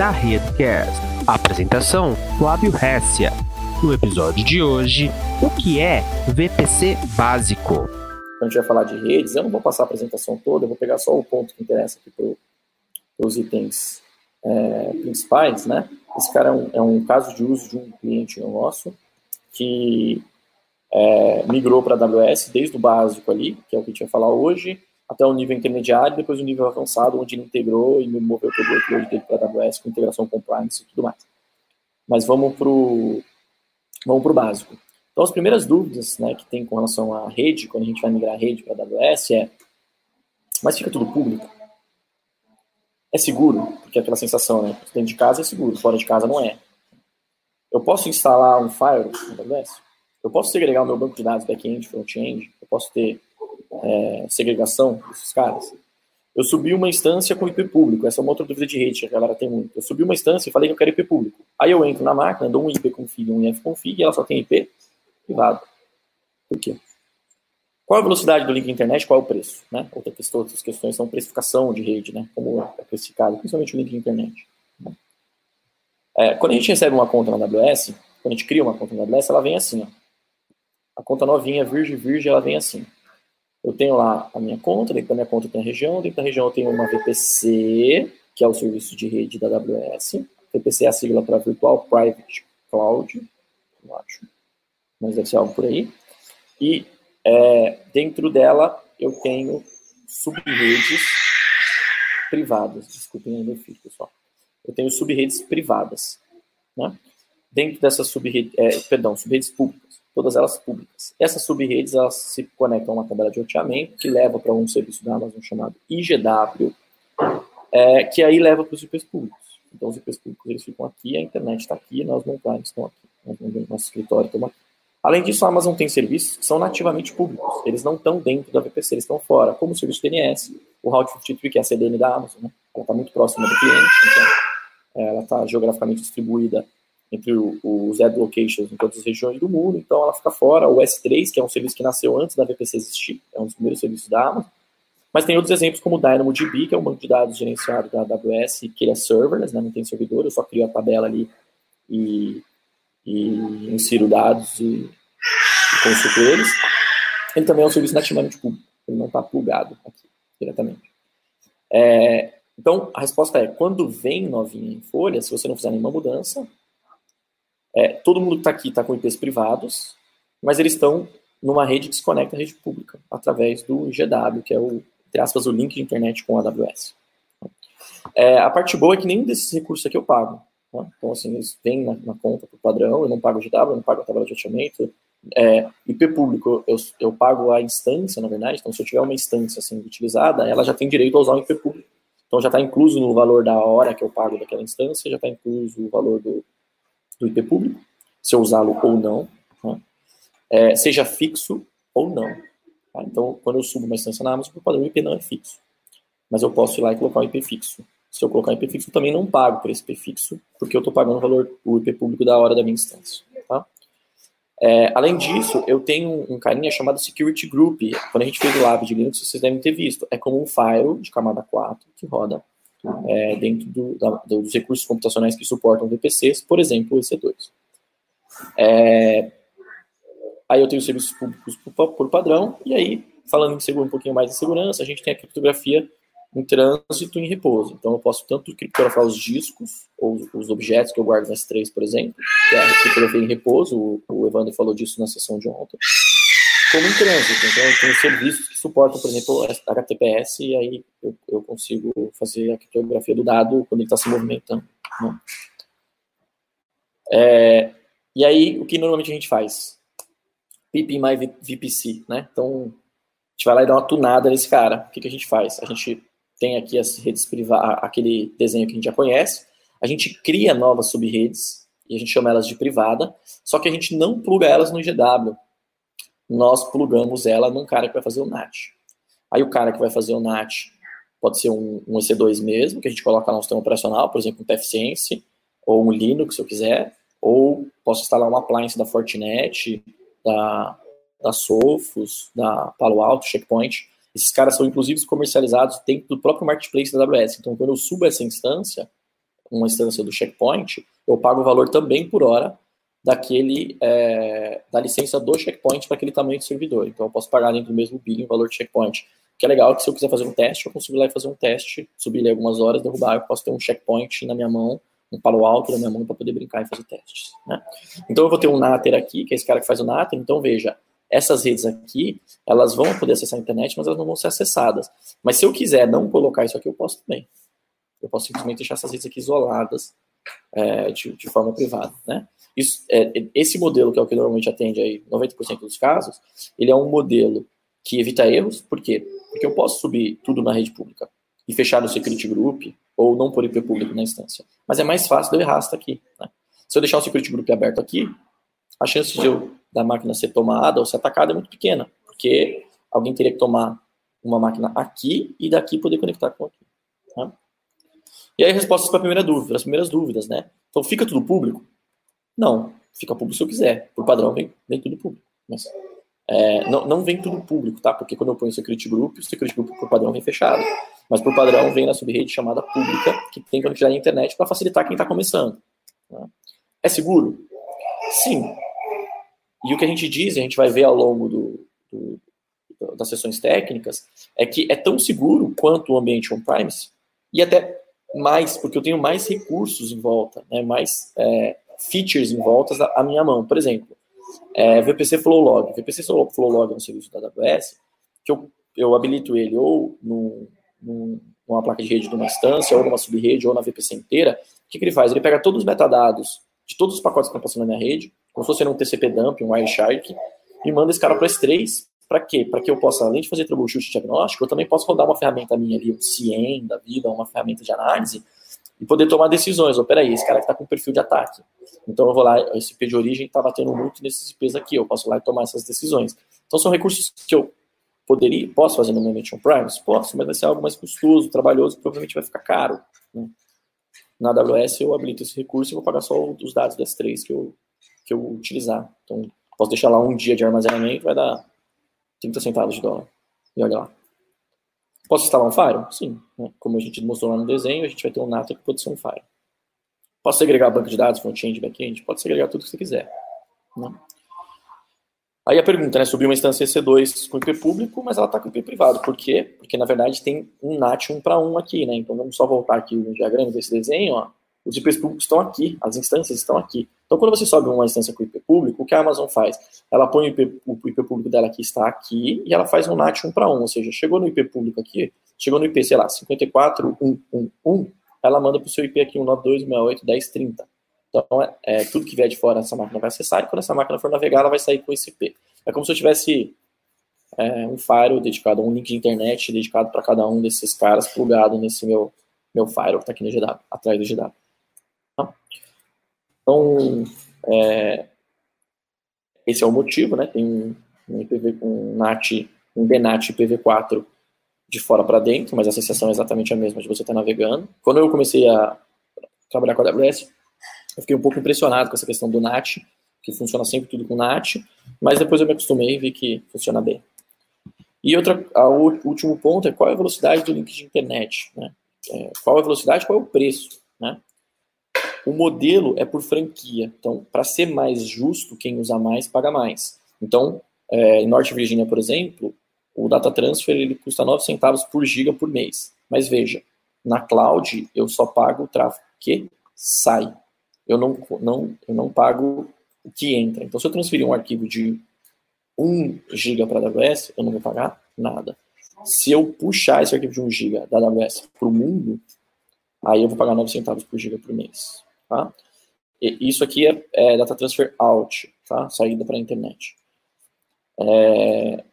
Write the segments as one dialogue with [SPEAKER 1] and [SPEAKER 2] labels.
[SPEAKER 1] da Redcast. Apresentação: Flávio Hessia. No episódio de hoje, o que é VPC básico?
[SPEAKER 2] Quando a gente vai falar de redes, eu não vou passar a apresentação toda, eu vou pegar só o ponto que interessa aqui para os itens é, principais, né? Esse cara é um, é um, caso de uso de um cliente nosso que é, migrou para AWS desde o básico ali, que é o que a gente vai falar hoje, até o nível intermediário, depois o nível avançado, onde ele integrou e moveu todo o workload dele para AWS com integração compliance e tudo mais. Mas vamos para o vamos pro básico. Então, as primeiras dúvidas né, que tem com relação à rede, quando a gente vai migrar a rede para AWS, é: mas fica tudo público? É seguro? Porque é aquela sensação, né? Dentro de casa é seguro, fora de casa não é. Eu posso instalar um Firewall na AWS? Eu posso segregar o meu banco de dados back-end, front-end? Eu posso ter é, segregação desses caras? Eu subi uma instância com IP público. Essa é uma outra dúvida de rede que a galera tem muito. Eu subi uma instância e falei que eu quero IP público. Aí eu entro na máquina, dou um IP config, um IF config e ela só tem IP privado. Por quê? Qual a velocidade do link internet? Qual é o preço? Né? Outra questão, outras questões são precificação de rede, né? Como é precificado, principalmente o link internet. Né? É, quando a gente recebe uma conta na AWS, quando a gente cria uma conta na AWS, ela vem assim, ó. A conta novinha, virgem, virgem, ela vem assim. Eu tenho lá a minha conta, dentro da minha conta tem a região, dentro da região eu tenho uma VPC, que é o serviço de rede da AWS. VPC é a sigla para Virtual Private Cloud, eu acho, mas deve ser algo por aí. E é, dentro dela eu tenho subredes privadas, desculpem o meu filho, pessoal. Eu tenho subredes privadas, né? Dentro dessas subredes, é, perdão, subredes públicas todas elas públicas. Essas subredes elas se conectam a uma tabela de roteamento que leva para um serviço da Amazon chamado IGW, é, que aí leva para os IPs públicos. Então os IPs públicos eles ficam aqui, a internet está aqui, nós montados estão aqui, nosso escritório estamos aqui. Além disso, a Amazon tem serviços que são nativamente públicos. Eles não estão dentro da VPC, eles estão fora, como o serviço DNS, o Route 53, que é a CDN da Amazon. Né? Ela está muito próxima do cliente, então ela está geograficamente distribuída entre os ad locations em todas as regiões do mundo, então ela fica fora. O S3, que é um serviço que nasceu antes da VPC existir, é um dos primeiros serviços da Amazon. Mas tem outros exemplos como o DynamoDB, que é um banco de dados gerenciado da AWS, que ele é serverless, né, não tem servidor, eu só crio a tabela ali e, e insiro dados e, e consulto eles. Ele também é um serviço nativamente público, ele não está plugado aqui diretamente. É, então, a resposta é, quando vem novinha em folha, se você não fizer nenhuma mudança, é, todo mundo que está aqui está com IPs privados, mas eles estão numa rede que se conecta à rede pública, através do IGW, que é o, entre aspas, o link de internet com a AWS. É, a parte boa é que nenhum desses recursos aqui eu pago. Né? Então, assim, eles vêm na, na conta por padrão, eu não pago o IGW, eu não pago a tabela de roteamento. É, IP público, eu, eu pago a instância, na verdade, então se eu tiver uma instância sendo utilizada, ela já tem direito a usar o IP público. Então já está incluso no valor da hora que eu pago daquela instância, já está incluso o valor do, do IP público, se eu usá-lo ou não, né? é, seja fixo ou não. Tá? Então, quando eu subo uma instância na Amazon, o padrão IP não é fixo. Mas eu posso ir lá e colocar um IP fixo. Se eu colocar um IP fixo, eu também não pago por esse IP fixo, porque eu estou pagando o valor, o IP público da hora da minha instância. Tá? É, além disso, eu tenho um carinha chamado Security Group. Quando a gente fez o lab de Linux, vocês devem ter visto. É como um file de camada 4 que roda é, dentro do, da, dos recursos computacionais que suportam VPCs, por exemplo, o EC2. É, aí eu tenho serviços públicos por, por, padrão, e aí, falando em um pouquinho mais de segurança, a gente tem a criptografia em trânsito e em repouso. Então, eu posso tanto criptografar os discos, ou os objetos que eu guardo nas S3, por exemplo, que é a criptografia em repouso, o, o Evandro falou disso na sessão de ontem, como em trânsito. Então, eu tenho serviços que suportam, por exemplo, HTTPS, e aí eu, eu consigo fazer a criptografia do dado quando ele está se movimentando. Né? É, e aí, o que normalmente a gente faz? PP mais VPC, né? Então, a gente vai lá e dá uma tunada nesse cara. O que, que a gente faz? A gente tem aqui as redes privadas, aquele desenho que a gente já conhece, a gente cria novas subredes, e a gente chama elas de privada, só que a gente não pluga elas no GW, nós plugamos ela num cara que vai fazer o NAT. Aí o cara que vai fazer o NAT pode ser um, um EC2 mesmo, que a gente coloca lá sistema operacional, por exemplo, um TFSense, ou um Linux, se eu quiser, ou posso instalar uma appliance da Fortinet, da, da Sophos, da Palo Alto, Checkpoint. Esses caras são, inclusive, comercializados dentro do próprio marketplace da AWS. Então, quando eu subo essa instância, uma instância do checkpoint, eu pago o valor também por hora daquele é, da licença do checkpoint para aquele tamanho de servidor. Então eu posso pagar dentro do mesmo billing o valor de checkpoint. O que é legal é que se eu quiser fazer um teste, eu consigo ir lá e fazer um teste, subir ali algumas horas, derrubar, eu posso ter um checkpoint na minha mão, um palo alto na minha mão para poder brincar e fazer testes. Né? Então eu vou ter um Nater aqui, que é esse cara que faz o Nater, então veja, essas redes aqui, elas vão poder acessar a internet, mas elas não vão ser acessadas. Mas se eu quiser não colocar isso aqui, eu posso também. Eu posso simplesmente deixar essas redes aqui isoladas é, de, de, forma privada, né? Isso, é, esse modelo, que é o que normalmente atende aí 90% dos casos, ele é um modelo que evita erros, por quê? Porque eu posso subir tudo na rede pública e fechar no security group ou não por IP público na instância. Mas é mais fácil de eu errar aqui. Né? Se eu deixar o security group aberto aqui, a chance de eu, da máquina ser tomada ou ser atacada é muito pequena, porque alguém teria que tomar uma máquina aqui e daqui poder conectar com aqui. Né? E aí, respostas para a primeira dúvida, as primeiras dúvidas, né? Então, fica tudo público? Não, fica público se eu quiser. Por padrão, vem, vem tudo público. Mas, é, não, não vem tudo público, tá? Porque quando eu ponho security group, o security group por padrão vem fechado. Mas por padrão vem na subrede chamada pública, que tem conectividade na internet para facilitar quem está começando. Né? É seguro? Sim. E o que a gente diz, a gente vai ver ao longo do, do, das sessões técnicas, é que é tão seguro quanto o ambiente on-premise, e até mais, porque eu tenho mais recursos em volta, né, mais é, features em volta à minha mão. Por exemplo, é, VPC Flowlog. VPC Flowlog é um serviço da AWS que eu, eu habilito ele ou no, no, numa placa de rede de uma instância, ou numa subrede, ou na VPC inteira. O que, que ele faz? Ele pega todos os metadados de todos os pacotes que estão passando na minha rede, como se fosse um TCP dump, um Wireshark, e manda esse cara para S3. Para quê? Para que eu possa, além de fazer troubleshoot diagnóstico, eu também posso rodar uma ferramenta minha ali, um CIEM da vida, uma ferramenta de análise, e poder tomar decisões. Oh, peraí, esse cara que está com perfil de ataque. Então eu vou lá, esse IP de origem está batendo muito nesses IPs aqui, eu posso lá e tomar essas decisões. Então são recursos que eu poderia, posso fazer no Momentum Prime? Posso, mas vai ser algo mais custoso, trabalhoso, provavelmente vai ficar caro. Né? Na AWS eu habilito esse recurso e vou pagar só os dados das três que eu, que eu utilizar. Então, posso deixar lá um dia de armazenamento, vai dar 30 centavos de dólar. E olha lá. Posso instalar um Fire? Sim. Né? Como a gente mostrou lá no desenho, a gente vai ter um NATA que pode ser um Fire. Posso segregar banco de dados, front-end, back-end? Pode segregar tudo que você quiser. Né? Aí a pergunta, né, sobre uma instância EC2 com IP público, mas ela está com IP privado. Por quê? Porque, na verdade, tem um NAT 1 para 1 aqui, né? Então, vamos só voltar aqui no diagrama desse desenho, ó. Os IPs públicos estão aqui, as instâncias estão aqui. Então, quando você sobe uma instância com IP público, o que a Amazon faz? Ela põe o IP, o IP público dela que está aqui e ela faz um NAT 1 para 1, ou seja, chegou no IP público aqui, chegou no IP, sei lá, 54111, ela manda para o seu IP aqui 192.168.10.30. Então, é, é, tudo que vier de fora, essa máquina vai acessar, e quando essa máquina for navegar, ela vai sair com esse IP. É como se eu tivesse é, um firewall dedicado, um link de internet dedicado para cada um desses caras plugado nesse meu, meu firewall que está aqui no GW, atrás do GW. Tá? Então, é, esse é o motivo, né? Tem um, um IPv, um NAT, um BNAT IPv4 de fora para dentro, mas a sensação é exatamente a mesma de você estar tá navegando. Quando eu comecei a trabalhar com a AWS, eu fiquei um pouco impressionado com essa questão do NAT, que funciona sempre tudo com NAT, mas depois eu me acostumei e vi que funciona bem. E outra, o último ponto é qual é a velocidade do link de internet, né? É, qual é a velocidade, qual é o preço, né? O modelo é por franquia, então para ser mais justo, quem usa mais paga mais. Então, é, em Norte Virgínia, por exemplo, o data transfer ele custa 9 centavos por giga por mês. Mas veja, na cloud eu só pago o tráfego que sai eu não, não, eu não pago o que entra. Então, se eu transferir um arquivo de 1 GB para a AWS, eu não vou pagar nada. Se eu puxar esse arquivo de 1 GB da AWS para o mundo, aí eu vou pagar 9 centavos por giga por mês. Tá? E isso aqui é, é, data transfer out, tá? saída para a internet. É,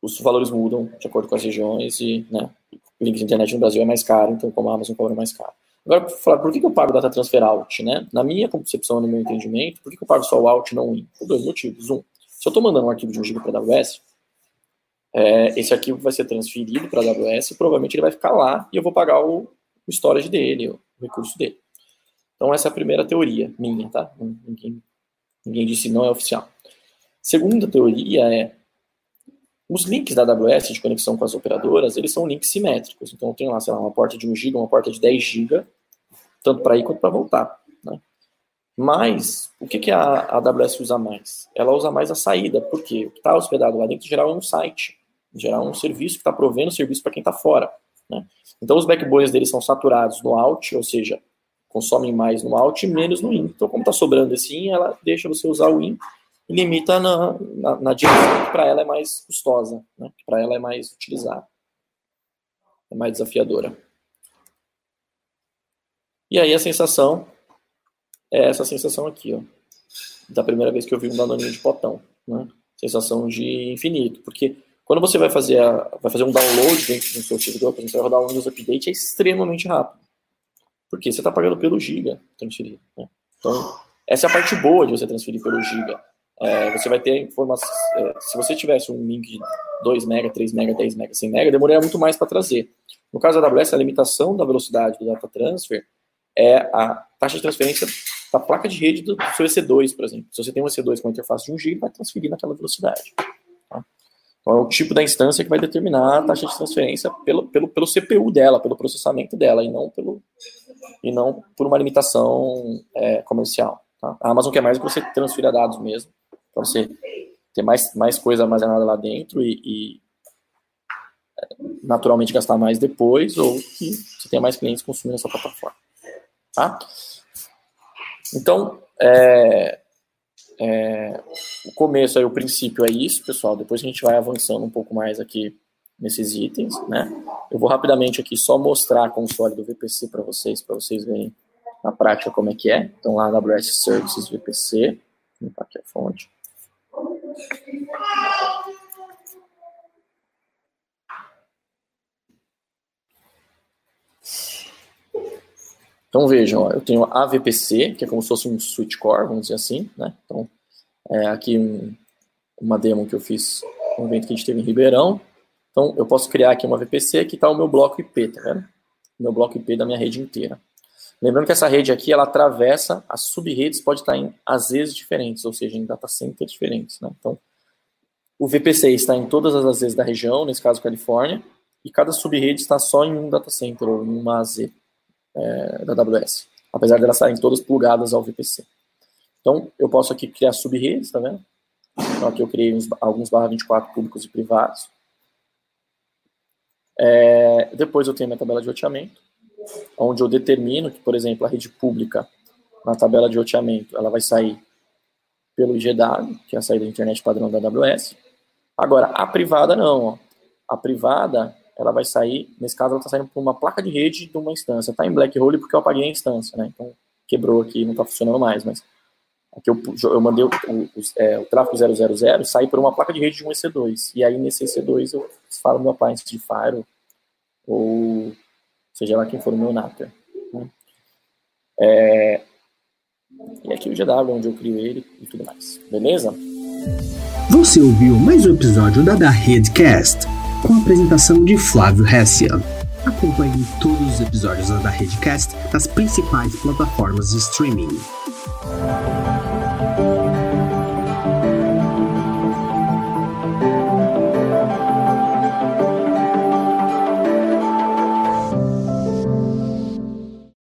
[SPEAKER 2] os valores mudam de acordo com as regiões e né, o link de internet no Brasil é mais caro, então como a Amazon cobra mais caro. Agora, falar, por que, eu pago data transfer out? Né? Na minha concepção, no meu entendimento, por que, eu pago só o out e não o in? Por dois motivos. Um, se eu estou mandando um arquivo de 1 GB para a AWS, é, esse arquivo vai ser transferido para a AWS e provavelmente ele vai ficar lá e eu vou pagar o storage dele, o recurso dele. Então, essa é a primeira teoria minha, tá? Ninguém, ninguém disse não é oficial. Segunda teoria é os links da AWS de conexão com as operadoras, eles são links simétricos. Então, tenho lá, sei lá, uma porta de 1 GB, uma porta de 10 GB, tanto para ir quanto para voltar. Né? Mas, o que, que a AWS usa mais? Ela usa mais a saída, porque o que está hospedado lá dentro, em geral, é um site, em geral, é um serviço que está provendo serviço para quem está fora. Né? Então, os backbones deles são saturados no out, ou seja, consomem mais no out e menos no in. Então, como está sobrando esse in, ela deixa você usar o in e limita na, na, na direção que para ela é mais custosa, né? que para ela é mais utilizada, é mais desafiadora. E aí a sensação é essa sensação aqui, ó, da primeira vez que eu vi um danoninho de potão, né? Sensação de infinito, porque quando você vai fazer, a, vai fazer um download dentro do seu servidor, por você vai rodar um news update, é extremamente rápido. Porque você está pagando pelo giga transferir. Né? Então, essa é a parte boa de você transferir pelo giga. É, você vai ter informação. É, se você tivesse um link de 2 MB, 3 MB, 10 MB, 100 MB, demoraria muito mais para trazer. No caso da AWS, a limitação da velocidade do data transfer é a taxa de transferência da placa de rede do seu EC2, por exemplo. Se você tem um EC2 com interface de 1 GB, vai transferir naquela velocidade. Tá? Então é o tipo da instância que vai determinar a taxa de transferência pelo, pelo, pelo CPU dela, pelo processamento dela, e não, pelo, e não por uma limitação é, comercial. Tá? A Amazon quer mais que você transfira dados mesmo, para você ter mais, mais coisa armazenada lá dentro e, e é, naturalmente gastar mais depois, ou que você tenha mais clientes consumindo essa plataforma. Tá? Então, é, é, o começo aí, o princípio é isso, pessoal. Depois a gente vai avançando um pouco mais aqui nesses itens, né? Eu vou rapidamente aqui só mostrar a console do VPC para vocês, para vocês verem na prática como é que é. Então lá AWS Services VPC, vou limpar aqui a fonte. Então vejam, ó, eu tenho a VPC, que é como se fosse um switch core, vamos dizer assim, né? Então, é aqui um, uma demo que eu fiz um evento que a gente teve em Ribeirão. Então, eu posso criar aqui uma VPC, que está o meu bloco IP, tá vendo? Meu bloco IP da minha rede inteira. Lembrando que essa rede aqui, ela atravessa, as sub-redes pode estar em AZs diferentes, ou seja, em data centers diferentes, né? Então, o VPC está em todas as AZs da região, nesse caso Califórnia, e cada sub-rede está só em um data center, ou em uma AZ é, da AWS, apesar de elas estarem todas plugadas ao VPC. Então, eu posso aqui criar sub-redes, tá vendo? Então, aqui eu criei uns, alguns barra 24 públicos e privados. É, depois eu tenho minha tabela de roteamento, onde eu determino que, por exemplo, a rede pública, na tabela de roteamento, ela vai sair pelo IGW, que é a saída da internet padrão da AWS. Agora, a privada não. A privada, ela vai sair, nesse caso, ela está saindo por uma placa de rede de uma instância. Está em black hole porque eu apaguei a instância, né? Então, quebrou aqui, não está funcionando mais, mas aqui eu, eu mandei o, o, é, o tráfego 000 sair por uma placa de rede de um EC2. E aí, nesse EC2, eu falo meu appliance de Fire ou seja lá quem for o meu NATer. Né? É, e aqui o GW, onde eu crio ele e tudo mais. Beleza?
[SPEAKER 1] Você ouviu mais um episódio da Da Redcast com a apresentação de Flávio Hessia. Acompanhe todos os episódios da Redcast nas principais plataformas de streaming.